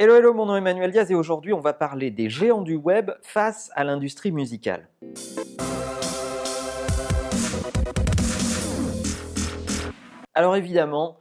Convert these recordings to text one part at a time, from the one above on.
Hello, hello, mon nom est Emmanuel Diaz et aujourd'hui on va parler des géants du web face à l'industrie musicale. Alors évidemment,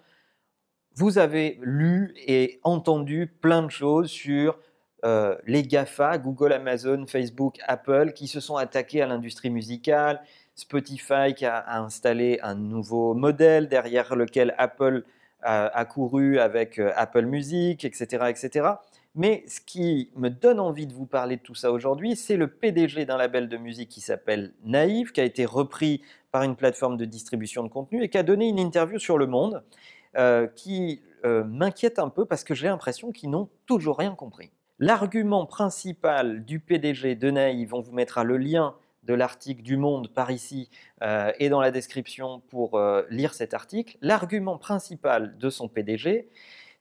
vous avez lu et entendu plein de choses sur euh, les GAFA, Google, Amazon, Facebook, Apple, qui se sont attaqués à l'industrie musicale, Spotify qui a installé un nouveau modèle derrière lequel Apple a, couru avec euh, Apple Music, etc., etc. Mais ce qui me donne envie de vous parler de tout ça aujourd'hui, c'est le PDG d'un label de musique qui s'appelle Naïve, qui a été repris par une plateforme de distribution de contenu et qui a donné une interview sur Le Monde euh, qui euh, m'inquiète un peu parce que j'ai l'impression qu'ils n'ont toujours rien compris. L'argument principal du PDG de Naïve, on vous mettra le lien de l'article du Monde par ici euh, et dans la description pour euh, lire cet article, l'argument principal de son PDG,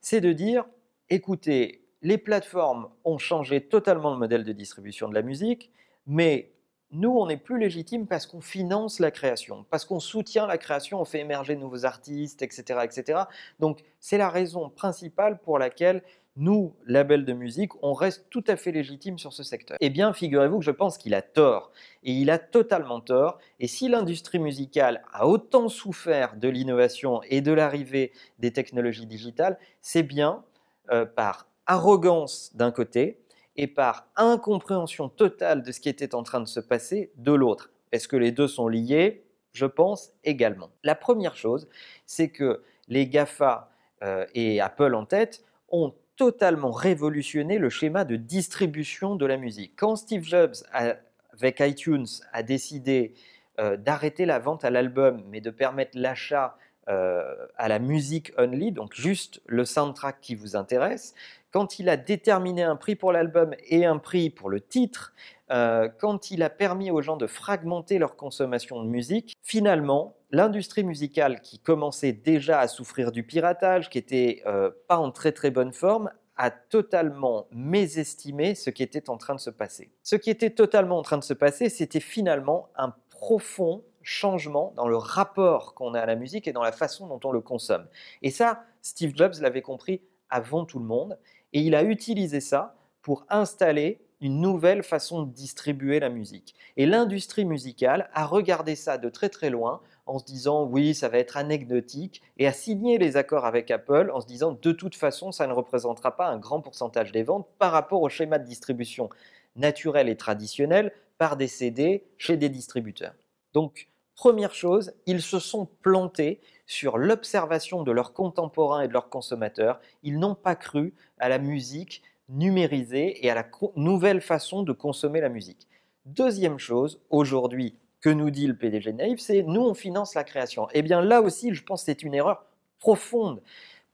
c'est de dire, écoutez, les plateformes ont changé totalement le modèle de distribution de la musique, mais nous, on n'est plus légitime parce qu'on finance la création, parce qu'on soutient la création, on fait émerger de nouveaux artistes, etc. etc. Donc, c'est la raison principale pour laquelle nous, label de musique, on reste tout à fait légitime sur ce secteur. Eh bien, figurez-vous que je pense qu'il a tort. Et il a totalement tort. Et si l'industrie musicale a autant souffert de l'innovation et de l'arrivée des technologies digitales, c'est bien euh, par arrogance d'un côté et par incompréhension totale de ce qui était en train de se passer de l'autre. Est-ce que les deux sont liés? Je pense également. La première chose, c'est que les GAFA euh, et Apple en tête ont totalement révolutionné le schéma de distribution de la musique. Quand Steve Jobs, avec iTunes, a décidé euh, d'arrêter la vente à l'album, mais de permettre l'achat euh, à la musique only, donc juste le soundtrack qui vous intéresse, quand il a déterminé un prix pour l'album et un prix pour le titre, euh, quand il a permis aux gens de fragmenter leur consommation de musique, finalement, l'industrie musicale qui commençait déjà à souffrir du piratage, qui était euh, pas en très très bonne forme, a totalement mésestimé ce qui était en train de se passer. Ce qui était totalement en train de se passer, c'était finalement un profond changement dans le rapport qu'on a à la musique et dans la façon dont on le consomme. Et ça, Steve Jobs l'avait compris avant tout le monde, et il a utilisé ça pour installer une nouvelle façon de distribuer la musique. Et l'industrie musicale a regardé ça de très très loin en se disant oui, ça va être anecdotique et a signé les accords avec Apple en se disant de toute façon, ça ne représentera pas un grand pourcentage des ventes par rapport au schéma de distribution naturel et traditionnel par des CD chez des distributeurs. Donc, première chose, ils se sont plantés sur l'observation de leurs contemporains et de leurs consommateurs. Ils n'ont pas cru à la musique numérisée et à la nouvelle façon de consommer la musique. Deuxième chose, aujourd'hui, que nous dit le PDG Naïf, c'est nous, on finance la création. Eh bien là aussi, je pense que c'est une erreur profonde.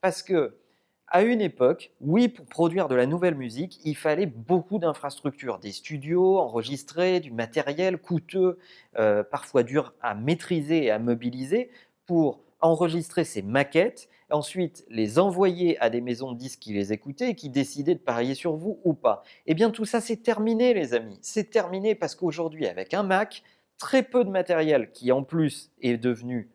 Parce que, à une époque, oui, pour produire de la nouvelle musique, il fallait beaucoup d'infrastructures, des studios enregistrés, du matériel coûteux, euh, parfois dur à maîtriser et à mobiliser pour enregistrer ces maquettes, ensuite les envoyer à des maisons de disques qui les écoutaient et qui décidaient de parier sur vous ou pas. Eh bien tout ça c'est terminé les amis, c'est terminé parce qu'aujourd'hui avec un Mac, très peu de matériel qui en plus est devenu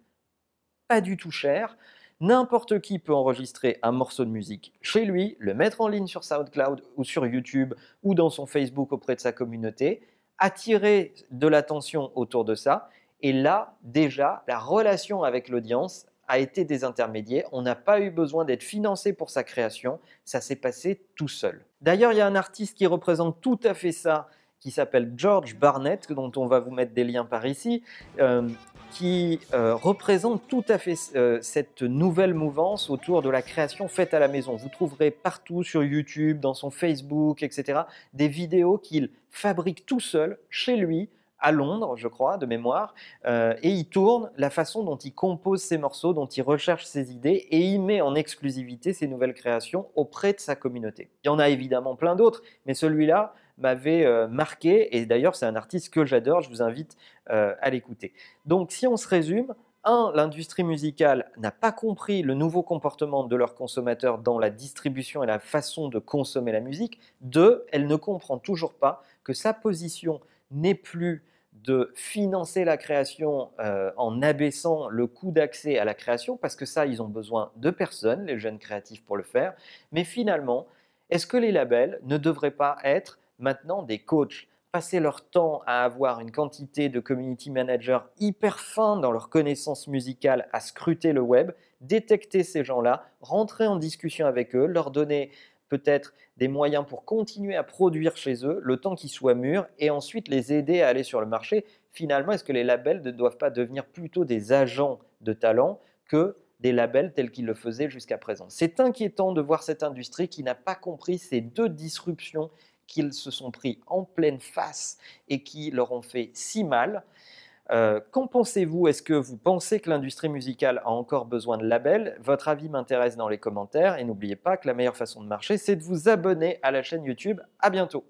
pas du tout cher, n'importe qui peut enregistrer un morceau de musique chez lui, le mettre en ligne sur SoundCloud ou sur YouTube ou dans son Facebook auprès de sa communauté, attirer de l'attention autour de ça et là, déjà, la relation avec l'audience a été désintermédiée. On n'a pas eu besoin d'être financé pour sa création. Ça s'est passé tout seul. D'ailleurs, il y a un artiste qui représente tout à fait ça, qui s'appelle George Barnett, dont on va vous mettre des liens par ici, euh, qui euh, représente tout à fait euh, cette nouvelle mouvance autour de la création faite à la maison. Vous trouverez partout sur YouTube, dans son Facebook, etc., des vidéos qu'il fabrique tout seul, chez lui, à Londres, je crois, de mémoire, euh, et il tourne la façon dont il compose ses morceaux, dont il recherche ses idées, et il met en exclusivité ses nouvelles créations auprès de sa communauté. Il y en a évidemment plein d'autres, mais celui-là m'avait euh, marqué, et d'ailleurs c'est un artiste que j'adore, je vous invite euh, à l'écouter. Donc si on se résume, un, l'industrie musicale n'a pas compris le nouveau comportement de leurs consommateurs dans la distribution et la façon de consommer la musique. Deux, elle ne comprend toujours pas que sa position n'est plus de financer la création euh, en abaissant le coût d'accès à la création, parce que ça, ils ont besoin de personnes, les jeunes créatifs, pour le faire. Mais finalement, Est-ce que les labels ne devraient pas être maintenant des coachs? Passer leur temps à avoir une quantité de community managers hyper fins dans leur connaissance musicale, à scruter le web, détecter ces gens-là, rentrer en discussion avec eux, leur donner peut-être des moyens pour continuer à produire chez eux le temps qu'ils soient mûrs et ensuite les aider à aller sur le marché. Finalement, est-ce que les labels ne doivent pas devenir plutôt des agents de talent que des labels tels qu'ils le faisaient jusqu'à présent? C'est inquiétant de voir cette industrie qui n'a pas compris ces deux disruptions qu'ils se sont pris en pleine face et qui leur ont fait si mal. Euh, qu'en pensez-vous? Est-ce que vous pensez que l'industrie musicale a encore besoin de labels? Votre avis m'intéresse dans les commentaires et n'oubliez pas que la meilleure façon de marcher, c'est de vous abonner à la chaîne YouTube. À bientôt